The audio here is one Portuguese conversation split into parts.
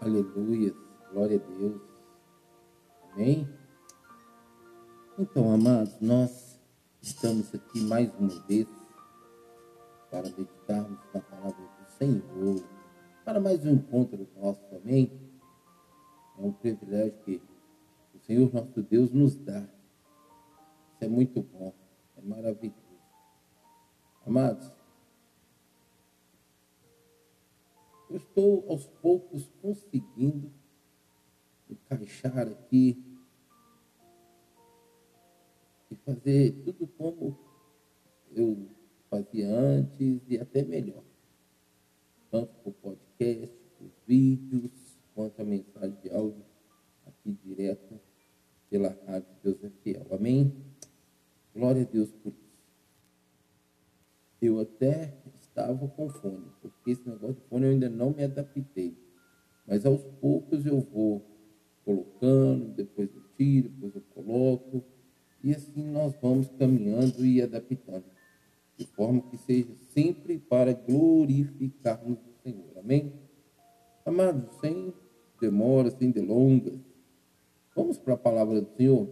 Aleluia. Glória a Deus. Amém? Então, amados, nós estamos aqui mais uma vez para meditarmos na palavra do Senhor, para mais um encontro nosso, amém? É um privilégio que o Senhor nosso Deus nos dá. Isso é muito bom, é maravilhoso. Amados, eu estou aos poucos conseguindo encaixar aqui e fazer tudo como eu fazia antes e até melhor. Tanto por podcast, por vídeos, quanto a mensagem de áudio aqui direto pela Rádio Deus é Fiel. Amém? Glória a Deus por isso. Eu até estava com fone, porque esse negócio de fone eu ainda não me adaptei. Mas aos poucos eu vou colocando, depois eu tiro, depois eu coloco, e assim nós vamos caminhando e adaptando, de forma que seja sempre para glorificarmos o Senhor. Amém? Amados, sem demora, sem delongas, vamos para a palavra do Senhor.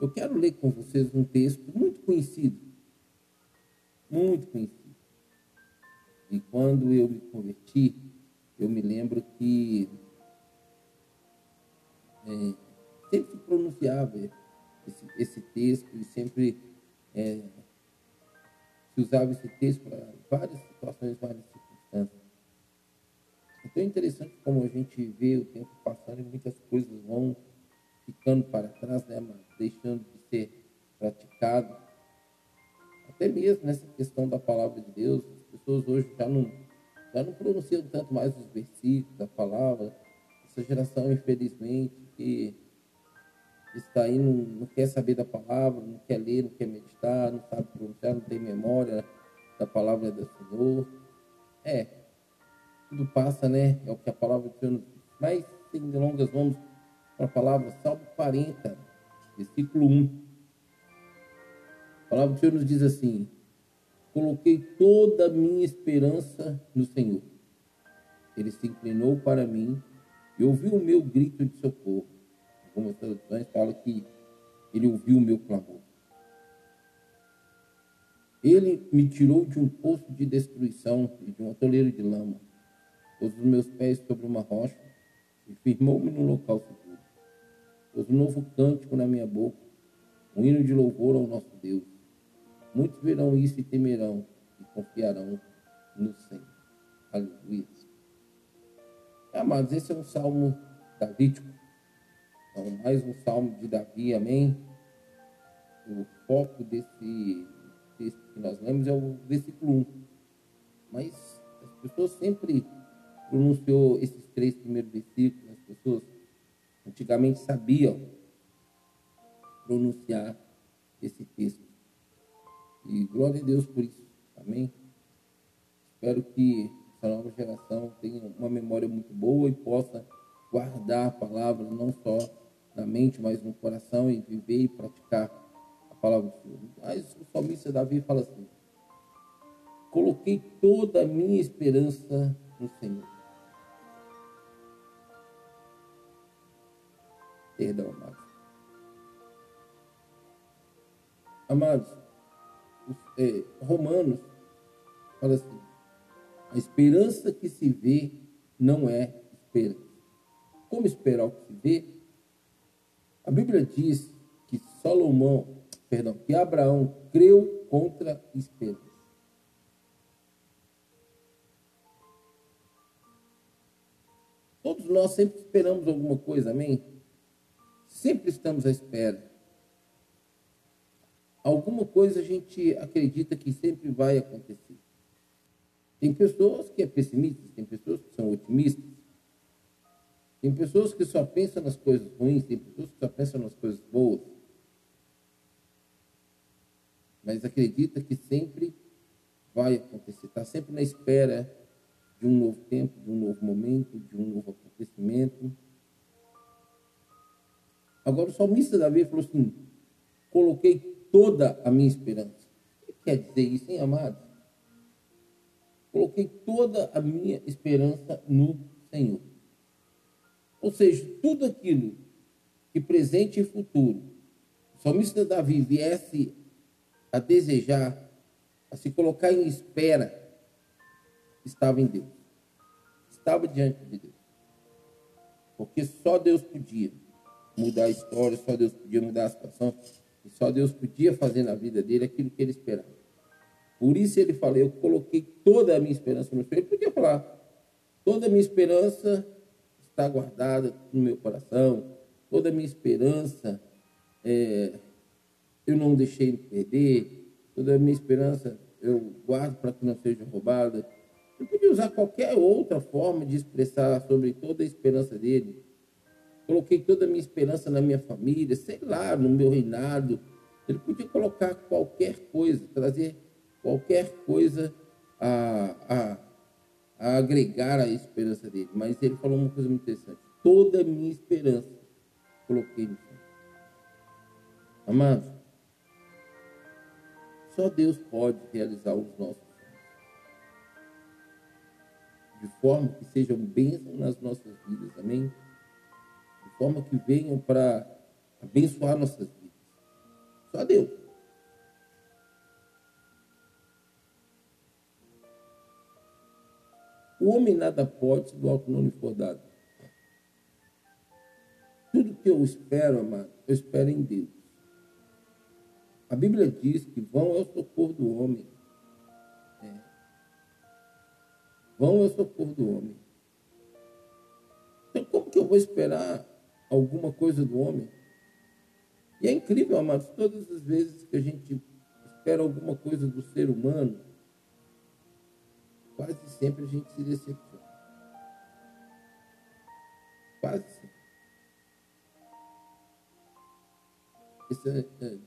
Eu quero ler com vocês um texto muito conhecido muito conhecido. E quando eu me converti, eu me lembro que é, sempre se pronunciava esse, esse, texto e sempre é, se usava esse texto para várias situações, várias circunstâncias. Então é interessante como a gente vê o tempo passando e muitas coisas vão ficando para trás, né, mas deixando de ser praticado até mesmo nessa questão da palavra de Deus, as pessoas hoje já não, já não pronunciam tanto mais os versículos da palavra. Essa geração, infelizmente, que está aí, não, não quer saber da palavra, não quer ler, não quer meditar, não sabe pronunciar, não tem memória da palavra do Senhor. É, tudo passa, né? É o que a palavra do Senhor nos diz. Mas, sem delongas, vamos para a palavra Salmo 40, versículo 1. A palavra do Senhor nos diz assim: Coloquei toda a minha esperança no Senhor. Ele se inclinou para mim e ouviu o meu grito de socorro. Algumas traduções falam que ele ouviu o meu clamor. Ele me tirou de um poço de destruição e de um atoleiro de lama. Pôs os meus pés sobre uma rocha e firmou-me num local seguro. Pôs um novo cântico na minha boca, um hino de louvor ao nosso Deus. Muitos verão isso e temerão e confiarão no Senhor. Aleluia. Amados, esse é um salmo davídico. Então, mais um salmo de Davi, amém? O foco desse texto que nós lemos é o versículo 1. Mas as pessoas sempre pronunciou esses três primeiros versículos, as pessoas antigamente sabiam pronunciar esse texto. E glória a Deus por isso. Amém? Espero que essa nova geração tenha uma memória muito boa e possa guardar a palavra não só na mente, mas no coração e viver e praticar a palavra do Senhor. Mas o salmista Davi fala assim: Coloquei toda a minha esperança no Senhor. Perdão, amados. Amados, é, Romanos fala assim: a esperança que se vê não é esperança. Como esperar o que se vê? A Bíblia diz que Salomão, perdão, que Abraão creu contra esperança. Todos nós sempre esperamos alguma coisa, amém? Sempre estamos à espera alguma coisa a gente acredita que sempre vai acontecer. Tem pessoas que é pessimistas, tem pessoas que são otimistas. Tem pessoas que só pensam nas coisas ruins, tem pessoas que só pensam nas coisas boas. Mas acredita que sempre vai acontecer, está sempre na espera de um novo tempo, de um novo momento, de um novo acontecimento. Agora o salmista Davi falou assim: coloquei toda a minha esperança. O que quer dizer isso, hein, amados? Coloquei toda a minha esperança no Senhor. Ou seja, tudo aquilo que presente e futuro o salmista Davi viesse a desejar, a se colocar em espera, estava em Deus. Estava diante de Deus. Porque só Deus podia mudar a história, só Deus podia mudar a situação, só Deus podia fazer na vida dele aquilo que ele esperava. Por isso ele falou, eu coloquei toda a minha esperança no Senhor. Ele podia falar, toda a minha esperança está guardada no meu coração, toda a minha esperança é, eu não deixei perder, toda a minha esperança eu guardo para que não seja roubada. Eu podia usar qualquer outra forma de expressar sobre toda a esperança dele. Coloquei toda a minha esperança na minha família, sei lá, no meu reinado. Ele podia colocar qualquer coisa, trazer qualquer coisa a, a, a agregar à esperança dele. Mas ele falou uma coisa muito interessante. Toda a minha esperança coloquei no Senhor. Amados, só Deus pode realizar os nossos sonhos. De forma que sejam bênçãos nas nossas vidas, amém? Forma que venham para abençoar nossas vidas. Só Deus. O homem nada pode se do alto não lhe for dado. Tudo que eu espero, amado, eu espero em Deus. A Bíblia diz que vão é o socorro do homem. É. Vão é o socorro do homem. Então, como que eu vou esperar alguma coisa do homem? E é incrível, amados, todas as vezes que a gente espera alguma coisa do ser humano, quase sempre a gente se decepciona. Quase sempre. Isso é, é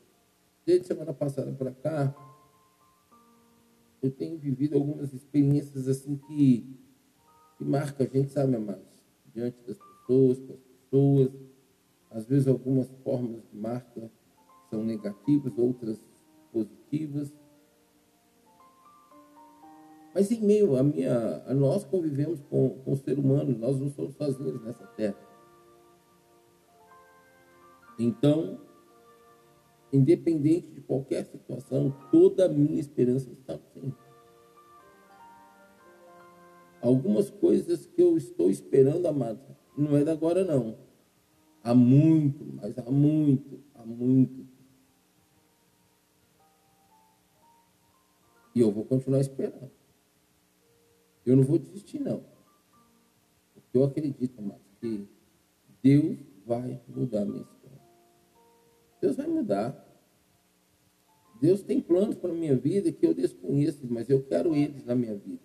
Desde semana passada para cá, eu tenho vivido algumas experiências assim que, que marcam a gente, sabe, amados? Diante das pessoas, com as pessoas. Às vezes algumas formas de marca são negativas, outras positivas. Mas em meio a minha, a nós convivemos com, com o ser humano, nós não somos sozinhos nessa terra. Então, independente de qualquer situação, toda a minha esperança está no Senhor. Algumas coisas que eu estou esperando, amado, não é da agora não. Há muito, mas há muito, há muito. E eu vou continuar esperando. Eu não vou desistir, não. Porque eu acredito, amado, que Deus vai mudar a minha história. Deus vai mudar. Deus tem planos para a minha vida que eu desconheço, mas eu quero eles na minha vida.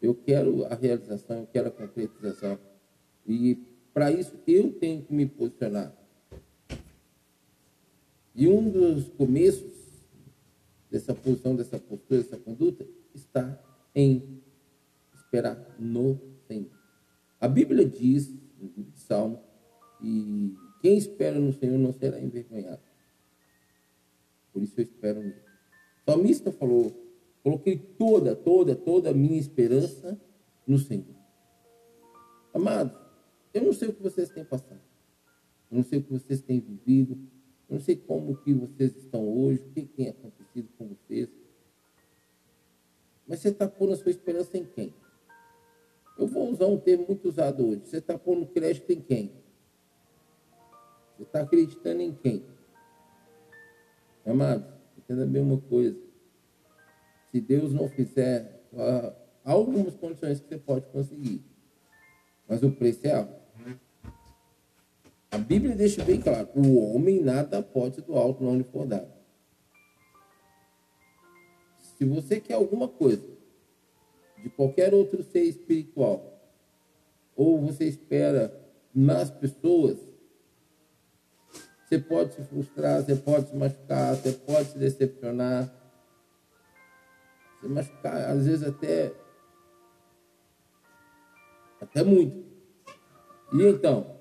Eu quero a realização, eu quero a concretização. E para isso eu tenho que me posicionar. E um dos começos dessa posição, dessa postura, dessa conduta, está em esperar no Senhor. A Bíblia diz, no Salmo, e quem espera no Senhor não será envergonhado. Por isso eu espero nele. O salmista falou: coloquei toda, toda, toda a minha esperança no Senhor. Amados, eu não sei o que vocês têm passado. Eu não sei o que vocês têm vivido. Eu não sei como que vocês estão hoje, o que tem acontecido com vocês. Mas você está pondo a sua esperança em quem? Eu vou usar um termo muito usado hoje. Você está pondo crédito em quem? Você está acreditando em quem? Amados, entenda bem uma coisa. Se Deus não fizer, há algumas condições que você pode conseguir. Mas o preço é alto. A Bíblia deixa bem claro: o homem nada pode do alto não lhe for dado. Se você quer alguma coisa de qualquer outro ser espiritual, ou você espera nas pessoas, você pode se frustrar, você pode se machucar, você pode se decepcionar. Se machucar, às vezes até. Até muito. E então?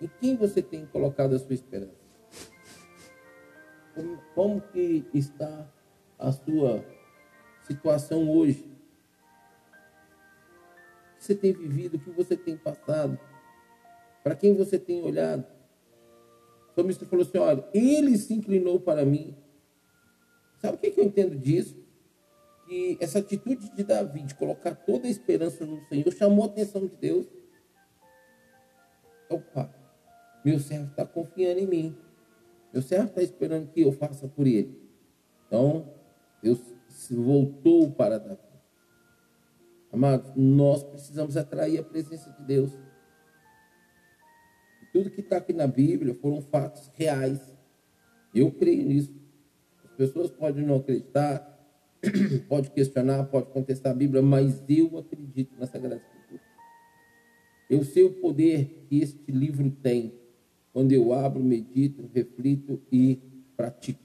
Em quem você tem colocado a sua esperança? Como, como que está a sua situação hoje? que você tem vivido, o que você tem passado, para quem você tem olhado. O salmista falou assim: olha, ele se inclinou para mim. Sabe o que, eu entendo disso? Que essa atitude de Davi, de colocar toda a esperança no Senhor, chamou a atenção de Deus. Opa, meu servo está confiando em mim. Meu servo está esperando que eu faça por ele. Então, Deus voltou para Davi. Amados, nós precisamos atrair a presença de Deus. Tudo que está aqui na Bíblia foram fatos reais. Eu creio nisso. As pessoas podem não acreditar, pode questionar, pode contestar a Bíblia, mas eu acredito na Sagrada Escritura. Eu sei o poder que este livro tem quando eu abro, medito, reflito e pratico.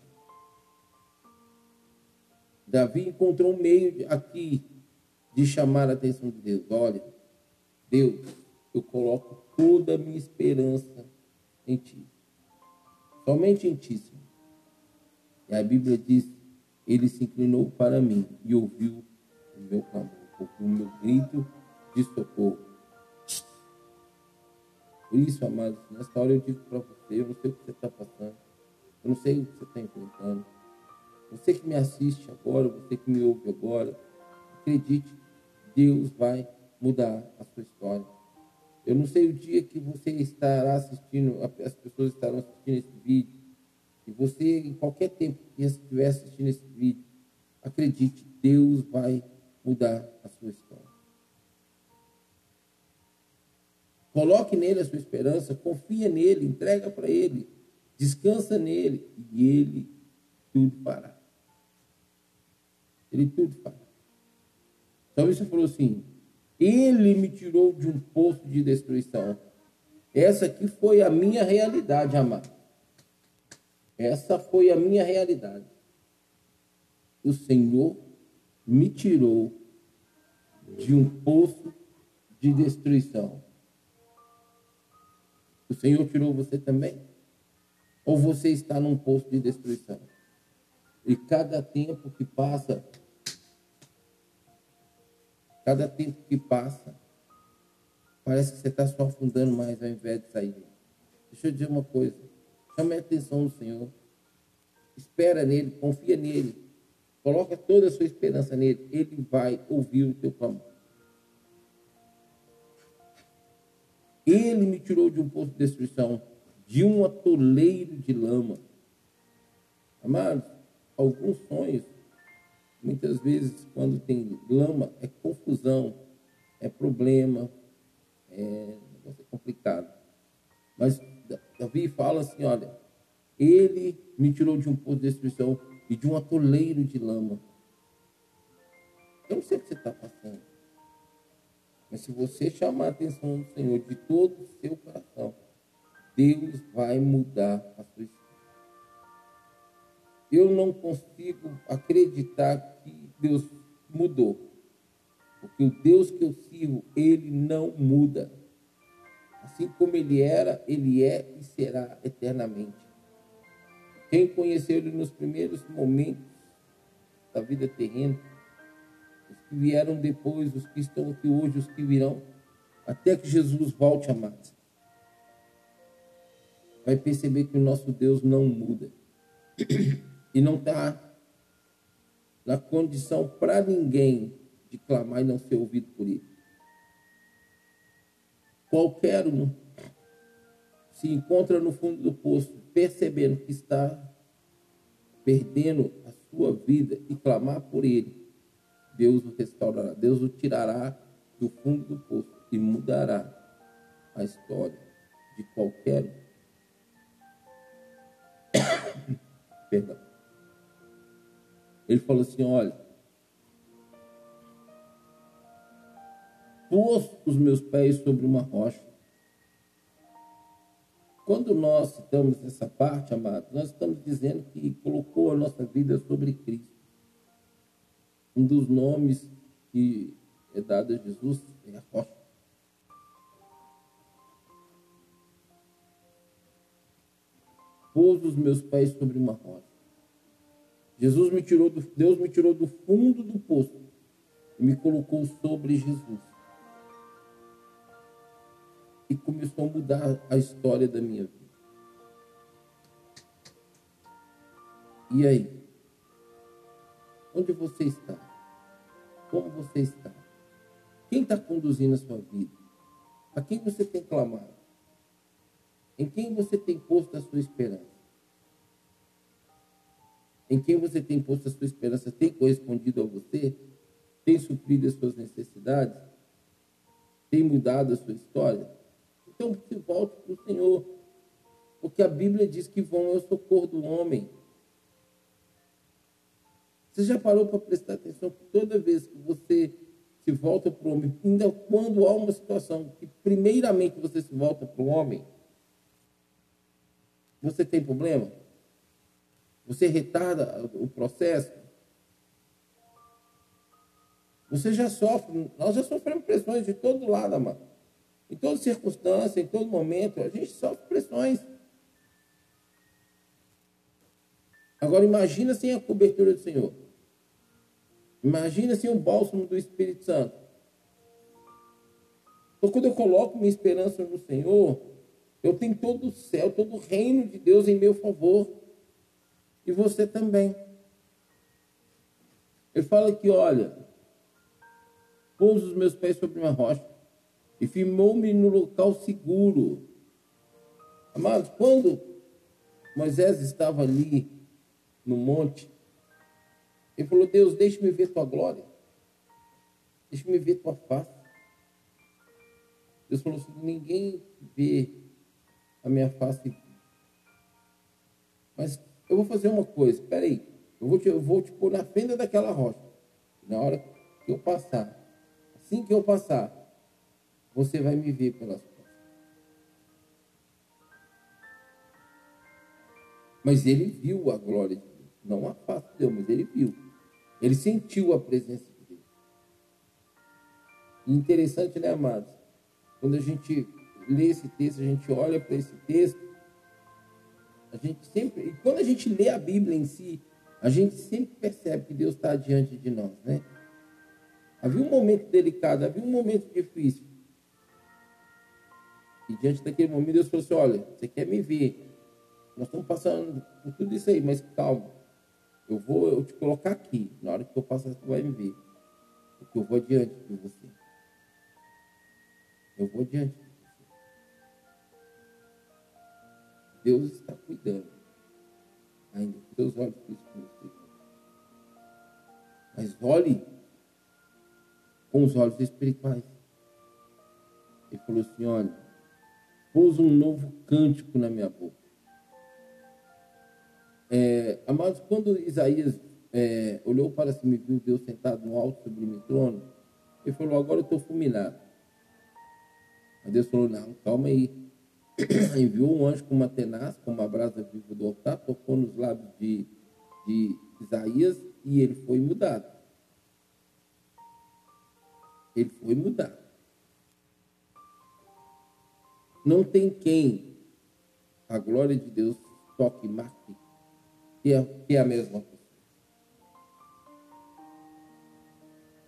Davi encontrou um meio aqui de chamar a atenção de Deus. Olha, Deus, eu coloco toda a minha esperança em Ti. Somente em Ti, Senhor. E a Bíblia diz: Ele se inclinou para mim e ouviu o meu clamor, ouviu o meu grito de socorro. Por isso, amados, nessa hora eu digo para você: eu não sei o que você está passando, eu não sei o que você está enfrentando. Você que me assiste agora, você que me ouve agora, acredite, Deus vai mudar a sua história. Eu não sei o dia que você estará assistindo, as pessoas estarão assistindo esse vídeo. E você, em qualquer tempo que estiver assistindo esse vídeo, acredite, Deus vai mudar a sua história. Coloque nele a sua esperança, confia nele, entrega para ele, descansa nele e ele tudo fará. Ele tudo fará. Então isso falou assim: ele me tirou de um poço de destruição. Essa aqui foi a minha realidade, amado. Essa foi a minha realidade. O Senhor me tirou de um poço de destruição. O Senhor tirou você também? Ou você está num poço de destruição? E cada tempo que passa, Cada tempo que passa, parece que você está só afundando mais ao invés de sair. Deixa eu dizer uma coisa. Chame a atenção do Senhor. Espera nele, confia nele. Coloca toda a sua esperança nele. Ele vai ouvir o teu clamor. Ele me tirou de um poço de destruição, de um atoleiro de lama. Amados, alguns sonhos Muitas vezes, quando tem lama, é confusão, é problema, é, é complicado. Mas Davi fala assim: olha, ele me tirou de um poço de destruição e de um atoleiro de lama. Eu não sei o que você está passando. Mas se você chamar a atenção do Senhor de todo o seu coração, Deus vai mudar a sua história eu não consigo acreditar que Deus mudou. Porque o Deus que eu sirvo, ele não muda. Assim como ele era, ele é e será eternamente. Quem conheceu ele nos primeiros momentos da vida terrena, os que vieram depois, os que estão aqui hoje, os que virão, até que Jesus volte, amados, vai perceber que o nosso Deus não muda e não está na condição para ninguém de clamar e não ser ouvido por ele. Qualquer um se encontra no fundo do poço, percebendo que está perdendo a sua vida e clamar por ele, Deus o restaurará, Deus o tirará do fundo do poço e mudará a história de qualquer um. Perdão. Ele falou assim: olha, pôs os meus pés sobre uma rocha. Quando nós citamos essa parte, amados, nós estamos dizendo que colocou a nossa vida sobre Cristo. Um dos nomes que é dado a Jesus é a rocha. Pôs os meus pés sobre uma rocha. Jesus me tirou do, Deus me tirou do fundo do poço e me colocou sobre Jesus. E começou a mudar a história da minha vida. E aí? Onde você está? Como você está? Quem está conduzindo a sua vida? A quem você tem clamado? Em quem você tem posto a sua esperança? Em quem você tem posto a sua esperança tem correspondido a você? Tem suprido as suas necessidades? Tem mudado a sua história? Então, se volte para o Senhor. Porque a Bíblia diz que vão é o socorro do homem. Você já parou para prestar atenção que toda vez que você se volta para o homem, ainda quando há uma situação que primeiramente você se volta para o homem, você tem problema? Você retarda o processo? Você já sofre, nós já sofremos pressões de todo lado, amado. Em toda circunstância, em todo momento, a gente sofre pressões. Agora imagina sem a cobertura do Senhor. Imagina sem o bálsamo do Espírito Santo. Então, quando eu coloco minha esperança no Senhor, eu tenho todo o céu, todo o reino de Deus em meu favor. E você também. Ele fala que, olha, pôs os meus pés sobre uma rocha e firmou-me no local seguro. Amados, quando Moisés estava ali no monte, ele falou: Deus, deixe-me ver tua glória, deixe-me ver tua face. Deus falou assim: ninguém vê a minha face. Mas eu vou fazer uma coisa, espera aí, eu vou, te, eu vou te pôr na fenda daquela rocha. Na hora que eu passar, assim que eu passar, você vai me ver pelas costas. Mas ele viu a glória de Deus. Não a face de Deus, mas ele viu. Ele sentiu a presença de Deus. Interessante, né, amados? Quando a gente lê esse texto, a gente olha para esse texto, a gente sempre, e quando a gente lê a Bíblia em si, a gente sempre percebe que Deus está diante de nós, né? Havia um momento delicado, havia um momento difícil. E diante daquele momento, Deus falou assim: Olha, você quer me ver? Nós estamos passando por tudo isso aí, mas calma. Eu vou eu te colocar aqui. Na hora que eu passar, você vai me ver. Porque eu vou diante de você. Eu vou diante de você. Deus está cuidando. Ainda com seus olhos físicos. Mas olhe com os olhos espirituais. Ele falou assim: olha, pôs um novo cântico na minha boca. É, amados, quando Isaías é, olhou para cima e viu Deus sentado no alto sublime trono, ele falou: Agora eu estou fulminado. Aí Deus falou: Não, calma aí. Enviou um anjo com uma tenaz, com uma brasa viva do altar, tocou nos lábios de, de Isaías e ele foi mudado. Ele foi mudado. Não tem quem a glória de Deus toque marque que é, que a mesma pessoa.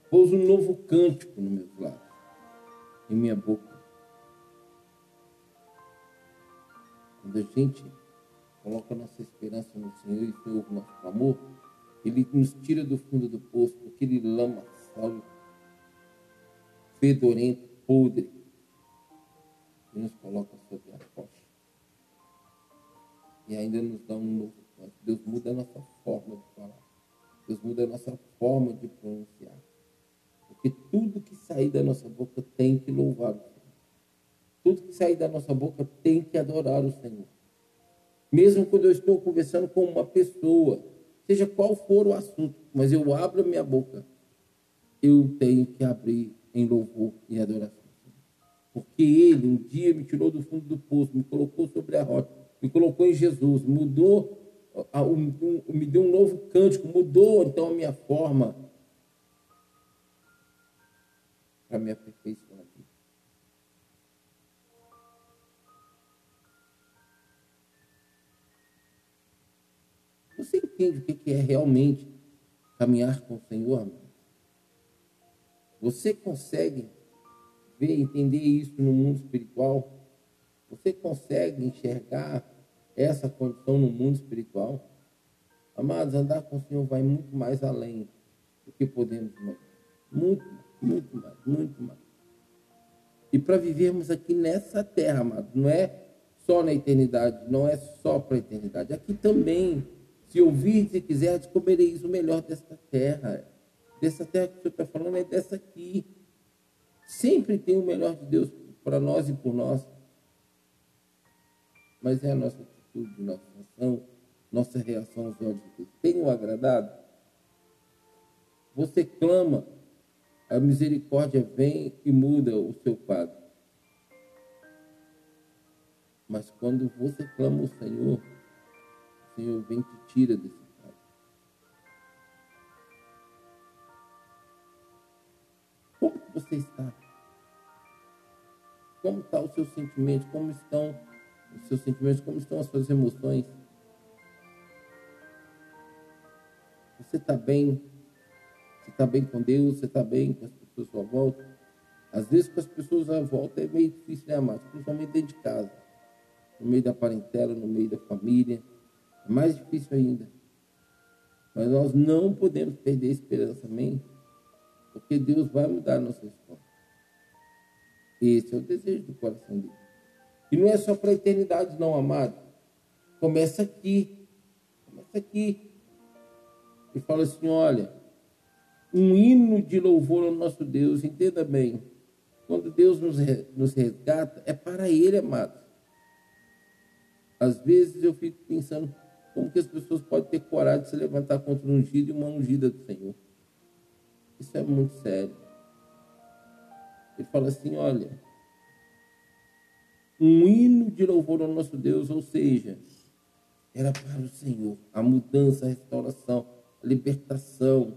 Pôs um novo cântico no meu lábios, em minha boca. Quando a gente coloca nossa esperança no Senhor e Senhor o nosso amor, Ele nos tira do fundo do poço, aquele lama sal, fedorento, podre, e nos coloca sobre a rocha. E ainda nos dá um novo Deus muda a nossa forma de falar. Deus muda a nossa forma de pronunciar. Porque tudo que sair da nossa boca tem que louvar o Senhor. Tudo que sair da nossa boca tem que adorar o Senhor. Mesmo quando eu estou conversando com uma pessoa, seja qual for o assunto, mas eu abro a minha boca, eu tenho que abrir em louvor e adoração. Porque Ele um dia me tirou do fundo do poço, me colocou sobre a rocha, me colocou em Jesus, mudou me deu um novo cântico, mudou então a minha forma para me aperfeiçoar. Você entende o que é realmente caminhar com o Senhor? Você consegue ver, entender isso no mundo espiritual? Você consegue enxergar essa condição no mundo espiritual? Amados, andar com o Senhor vai muito mais além do que podemos imaginar. Muito, muito mais, muito mais. E para vivermos aqui nessa terra, amados, não é só na eternidade, não é só para a eternidade. Aqui também, se ouvir e quiser, descobrireis o melhor desta terra. Dessa terra que o Senhor está falando é dessa aqui. Sempre tem o melhor de Deus para nós e por nós. Mas é a nossa atitude, nossa ação, nossa reação aos olhos de Deus. Tem o agradado? Você clama, a misericórdia vem e muda o seu quadro. Mas quando você clama o Senhor, o Senhor vem e te tira desse quadro. Como você está? Como está os seus sentimentos? Como estão os seus sentimentos? Como estão as suas emoções? Você está bem? Você está bem com Deus? Você está bem com as pessoas à sua volta? Às vezes com as pessoas à volta é meio difícil, né, amado? Principalmente dentro de casa. No meio da parentela, no meio da família. É mais difícil ainda. Mas nós não podemos perder a esperança, amém? Porque Deus vai mudar a nossa história. Esse é o desejo do coração dele. E não é só para a eternidade, não, amado. Começa aqui. Começa aqui. E fala assim: olha, um hino de louvor ao nosso Deus, entenda bem. Quando Deus nos, nos resgata, é para Ele, amado. Às vezes eu fico pensando como que as pessoas podem ter coragem de se levantar contra um ungido e uma ungida do Senhor. Isso é muito sério. Ele fala assim: olha, um hino de louvor ao nosso Deus, ou seja, era para o Senhor a mudança, a restauração, a libertação,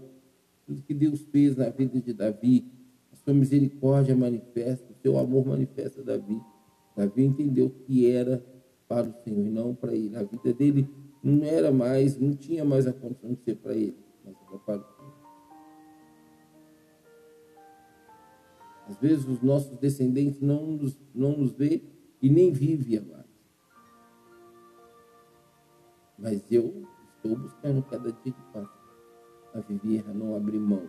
tudo que Deus fez na vida de Davi, a sua misericórdia manifesta, o seu amor manifesta Davi. Davi entendeu que era para o Senhor e não para ele. A vida dele não era mais, não tinha mais a condição de ser para ele, mas era para o Senhor. Às vezes os nossos descendentes não nos, não nos vê e nem vivem, amados. Mas eu estou buscando cada dia que passa a viver, a não abrir mão.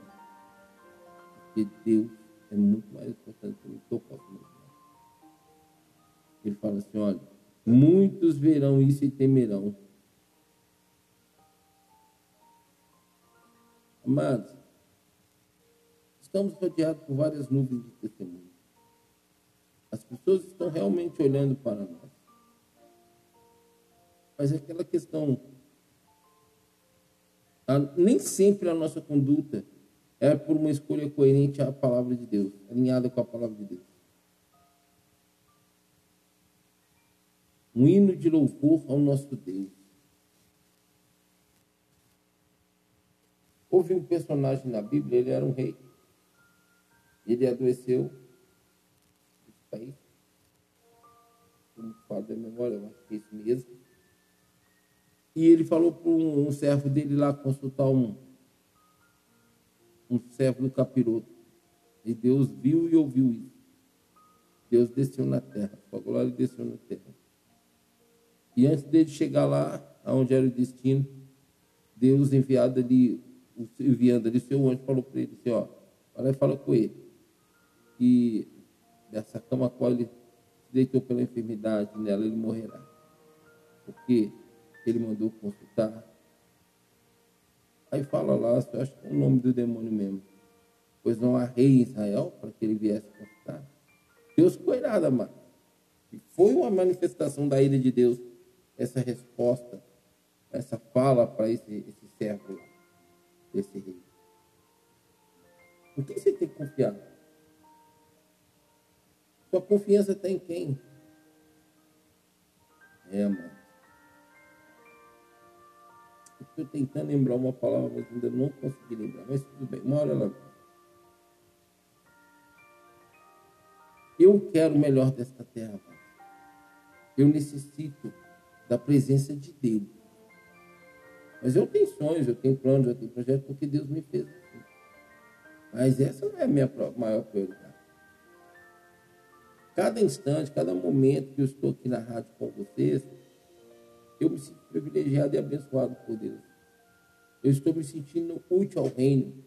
Porque Deus é muito mais importante do que eu posso imaginar. Ele fala assim, olha, muitos verão isso e temerão. Amados, estamos rodeados por várias nuvens de testemunho. As pessoas estão realmente olhando para nós. Mas é aquela questão, a, nem sempre a nossa conduta é por uma escolha coerente à palavra de Deus, alinhada com a palavra de Deus. Um hino de louvor ao nosso Deus. Houve um personagem na Bíblia, ele era um rei. Ele adoeceu. Está aí? Como fala da memória, eu acho que é isso mesmo. E ele falou para um, um, servo dele lá consultar um, um servo do capiroto. E Deus viu e ouviu isso. Deus desceu na terra. Sua glória desceu na terra. E antes dele chegar lá, aonde era o destino, Deus enviado ali, enviando ali, o seu anjo falou para ele assim, ó, olha e fala com ele que dessa cama a qual ele se deitou pela enfermidade, nela ele morrerá. Porque ele mandou consultar. Aí fala lá, eu acho que é o nome do demônio mesmo. Pois não há rei em Israel para que ele viesse consultar. Deus coirada, mano. E foi uma manifestação da ira de Deus, essa resposta, essa fala para esse, esse servo lá, desse rei. Por que você tem que confiar? Sua confiança está em quem? É, mano. Estou tentando lembrar uma palavra, mas ainda não consegui lembrar. Mas tudo bem, uma hora Eu quero o melhor desta terra, mano. Eu necessito da presença de Deus. Mas eu tenho sonhos, eu tenho planos, eu tenho projetos, porque Deus me fez assim. Mas essa não é a minha maior prioridade. Cada instante, cada momento que eu estou aqui na rádio com vocês, eu me sinto privilegiado e abençoado por Deus. Eu estou me sentindo útil ao reino.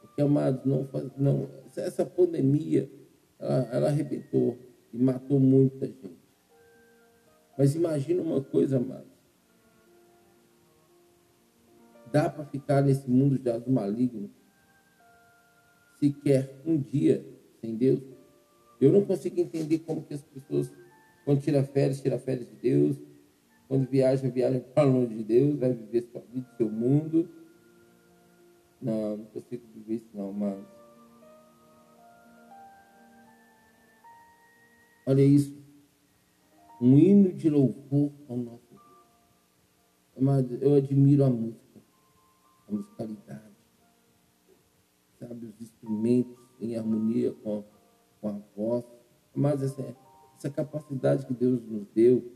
Porque, amados, não, não, essa pandemia, ela, ela arrebentou e matou muita gente. Mas imagina uma coisa, amados. Dá para ficar nesse mundo já do maligno sequer um dia sem Deus? Eu não consigo entender como que as pessoas, quando tira férias, tira férias de Deus, quando viaja, viaja para longe de Deus, vai viver sua vida, seu mundo. Não, não consigo viver isso não, mas olha isso. Um hino de louvor ao nosso Deus. Eu admiro a música, a musicalidade, sabe, os instrumentos em harmonia com, com a voz. Mas essa, essa capacidade que Deus nos deu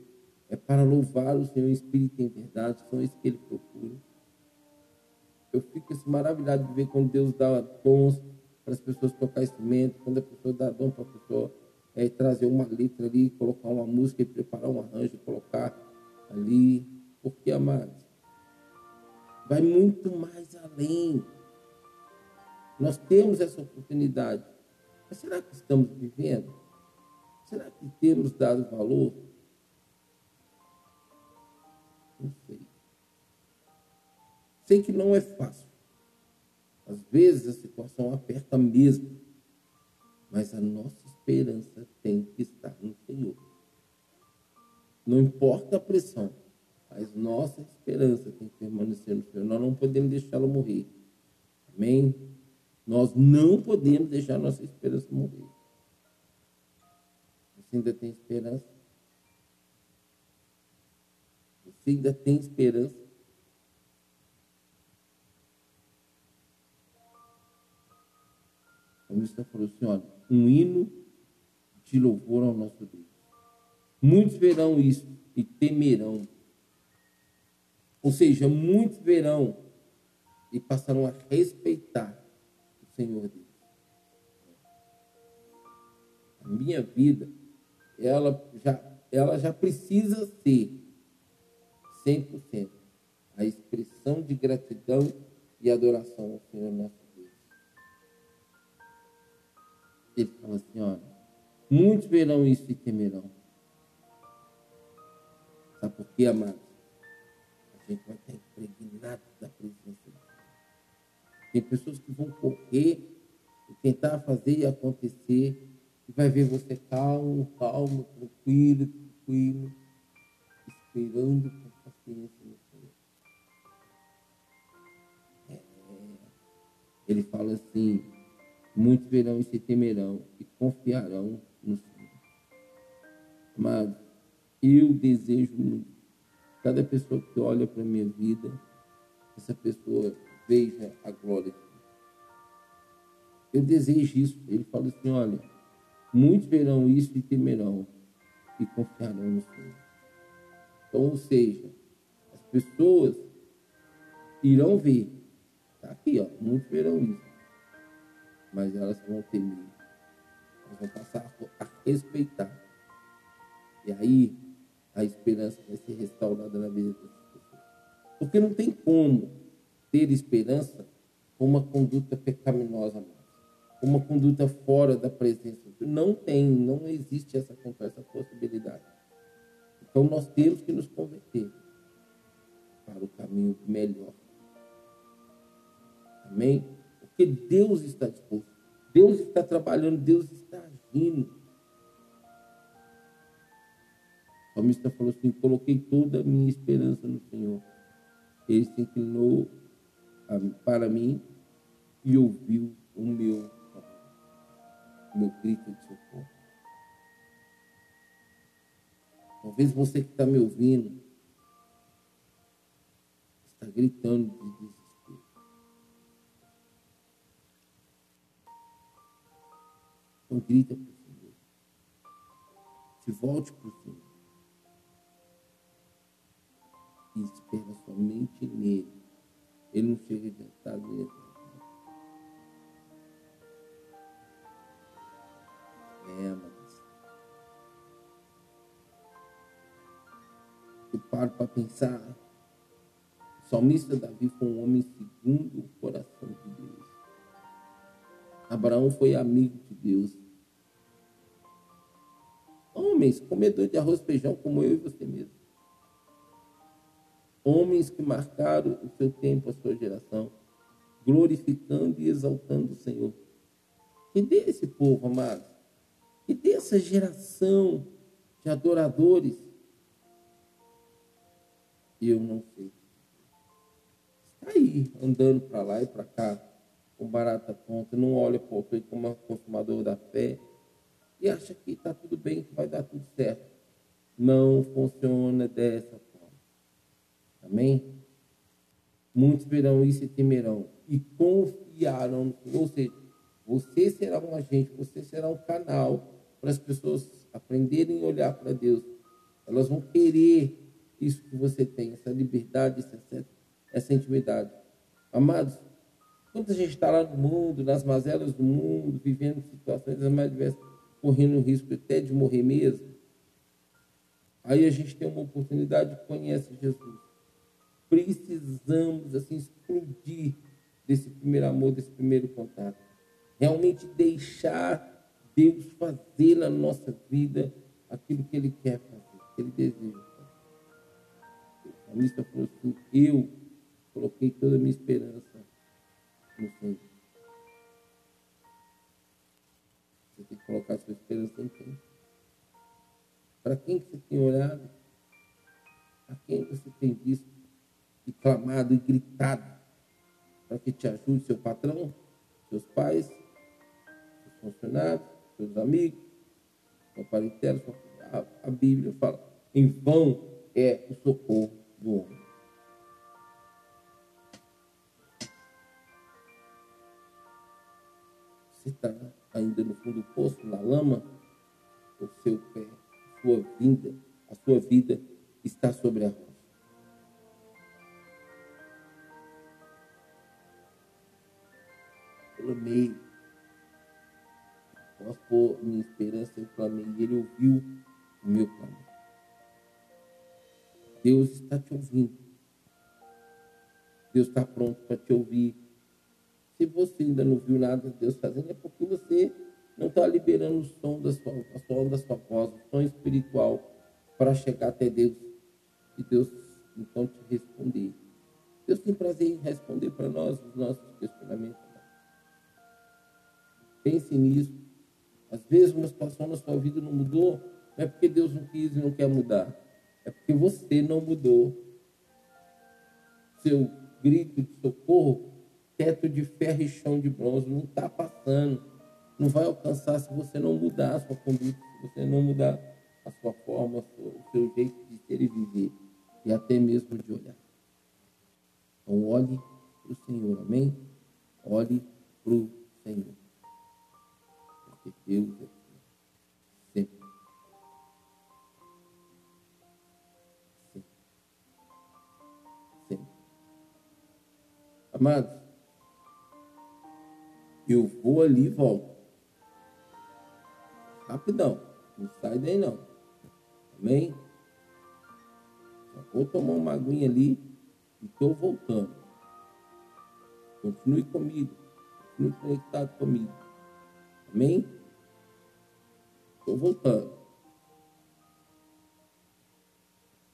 é para louvar o Senhor em espírito e em verdade, são isso que Ele procura. Eu fico assim, maravilhado de ver quando Deus dá dons para as pessoas tocar instrumento, quando a pessoa dá dom para a pessoa é, trazer uma letra ali, colocar uma música e preparar um arranjo colocar ali. Porque, amados, vai muito mais além. Nós temos essa oportunidade. Mas será que estamos vivendo? Será que temos dado valor? Não sei. Sei que não é fácil. Às vezes a situação aperta mesmo. Mas a nossa esperança tem que estar no Senhor. Não importa a pressão, mas nossa esperança tem que permanecer no Senhor. Nós não podemos deixá-lo morrer. Amém? Nós não podemos deixar nossa esperança morrer. Você ainda tem esperança? Você ainda tem esperança? O ministro falou assim: olha, um hino de louvor ao nosso Deus. Muitos verão isso e temerão. Ou seja, muitos verão e passarão a respeitar Senhor Deus. A minha vida, ela já, ela já precisa ser 100% a expressão de gratidão e adoração ao Senhor nosso Deus. Ele fala assim, olha, Muitos verão isso e temerão. Sabe por quê, amados? A gente vai estar impregnado da presença de Deus. Tem pessoas que vão correr e tentar fazer e acontecer e vai ver você calmo, calmo, tranquilo, tranquilo, esperando com paciência no Senhor. É, ele fala assim, muitos verão e se temerão e confiarão no Senhor. Amado, eu desejo muito. Cada pessoa que olha para a minha vida, essa pessoa veja a glória de Deus. Eu desejo isso. Ele fala assim: olha, muitos verão isso e temerão e confiarão no Senhor. Então, ou seja, as pessoas irão ver. Está aqui, ó, muitos verão isso. Mas elas vão temer nós vamos passar a respeitar. E aí a esperança vai ser restaurada na vida dessas pessoas. Porque não tem como ter esperança com uma conduta pecaminosa uma conduta fora da presença. Não tem, não existe essa, essa possibilidade. Então nós temos que nos converter para o caminho melhor. Amém? Porque Deus está disposto. Deus está trabalhando, Deus está agindo. O salmista falou assim: coloquei toda a minha esperança no Senhor. Ele se inclinou para mim e ouviu o meu, o meu grito de socorro. Talvez você que está me ouvindo está gritando de desespero. Então grita para o Senhor. Se volte para o Senhor. E espera somente nele. Ele não chega adiantado nem. É, mas. Eu paro para pensar. O salmista Davi foi um homem segundo o coração de Deus. Abraão foi amigo de Deus. Homens, comedor de arroz e feijão como eu e você mesmo. Homens que marcaram o seu tempo, a sua geração, glorificando e exaltando o Senhor. Que dê esse povo, amados. Que dê essa geração de adoradores. Eu não sei. Está aí, andando para lá e para cá, com barata tonta, não olha para o como consumador da fé e acha que está tudo bem, que vai dar tudo certo. Não funciona dessa. Amém? Muitos verão isso e temerão e confiarão Ou seja, você será um agente, você será um canal para as pessoas aprenderem a olhar para Deus. Elas vão querer isso que você tem, essa liberdade, essa, essa intimidade. Amados, quando a gente está lá no mundo, nas mazelas do mundo, vivendo situações mais diversas, correndo o risco até de morrer mesmo, aí a gente tem uma oportunidade de conhecer Jesus. Precisamos, assim, explodir desse primeiro amor, desse primeiro contato. Realmente deixar Deus fazer na nossa vida aquilo que Ele quer fazer, que Ele deseja fazer. O salmista falou assim, eu coloquei toda a minha esperança no Senhor. Você tem que colocar a sua esperança em quem? Para quem que você tem olhado? A quem você tem visto e clamado e gritado para que te ajude seu patrão, seus pais, seus funcionários, seus amigos, sua parentela, sua... A, a Bíblia fala, em vão é o socorro do homem. Você está ainda no fundo do poço, na lama, o seu pé, a sua vida, a sua vida está sobre a rocha. Clamei. Posso pôr minha esperança, eu clamei e ele ouviu o meu clamor. Deus está te ouvindo. Deus está pronto para te ouvir se você ainda não viu nada de Deus fazendo, é porque você não está liberando o som da sua, a som da sua voz, o som espiritual, para chegar até Deus. E Deus então te responder. Deus tem prazer em responder para nós os nossos questionamentos. Pense nisso. Às vezes uma situação na sua vida não mudou, não é porque Deus não quis e não quer mudar. É porque você não mudou. Seu grito de socorro teto de ferro e chão de bronze, não está passando. Não vai alcançar se você não mudar a sua conduta, se você não mudar a sua forma, o seu jeito de ser e viver, e até mesmo de olhar. Então, olhe para o Senhor, amém? Olhe para o Senhor. Porque Deus é sempre. Sempre. Sempre. Amados, eu vou ali e volto. Rapidão. Não sai daí não. Amém? Vou tomar uma aguinha ali e estou voltando. Continue comigo. Continue conectado comigo. Amém? Estou voltando.